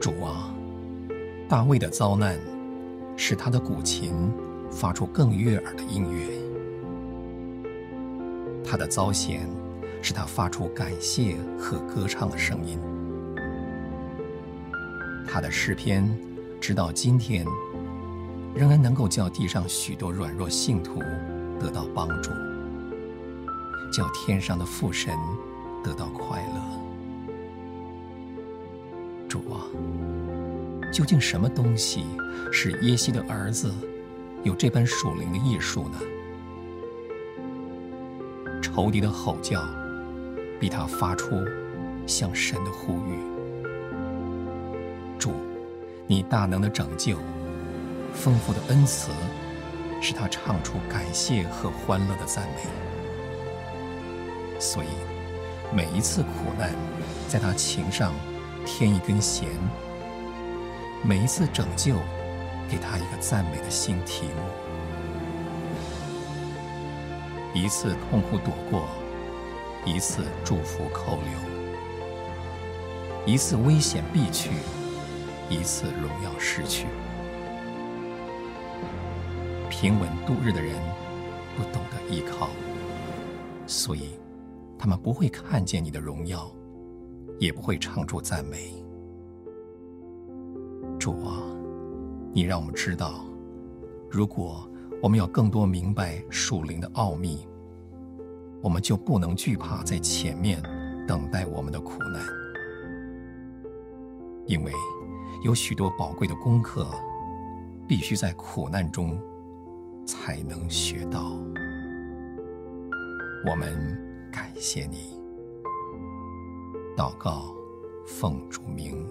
主啊，大卫的遭难使他的古琴发出更悦耳的音乐，他的遭险使他发出感谢和歌唱的声音，他的诗篇直到今天仍然能够叫地上许多软弱信徒得到帮助，叫天上的父神得到快乐。主啊，究竟什么东西使耶西的儿子有这般属灵的艺术呢？仇敌的吼叫，比他发出向神的呼吁。主，你大能的拯救，丰富的恩慈，使他唱出感谢和欢乐的赞美。所以，每一次苦难，在他情上。添一根弦，每一次拯救，给他一个赞美的新题目；一次痛苦躲过，一次祝福扣留；一次危险避去，一次荣耀失去。平稳度日的人不懂得依靠，所以他们不会看见你的荣耀。也不会唱出赞美。主啊，你让我们知道，如果我们要更多明白属灵的奥秘，我们就不能惧怕在前面等待我们的苦难，因为有许多宝贵的功课，必须在苦难中才能学到。我们感谢你。祷告，奉主名。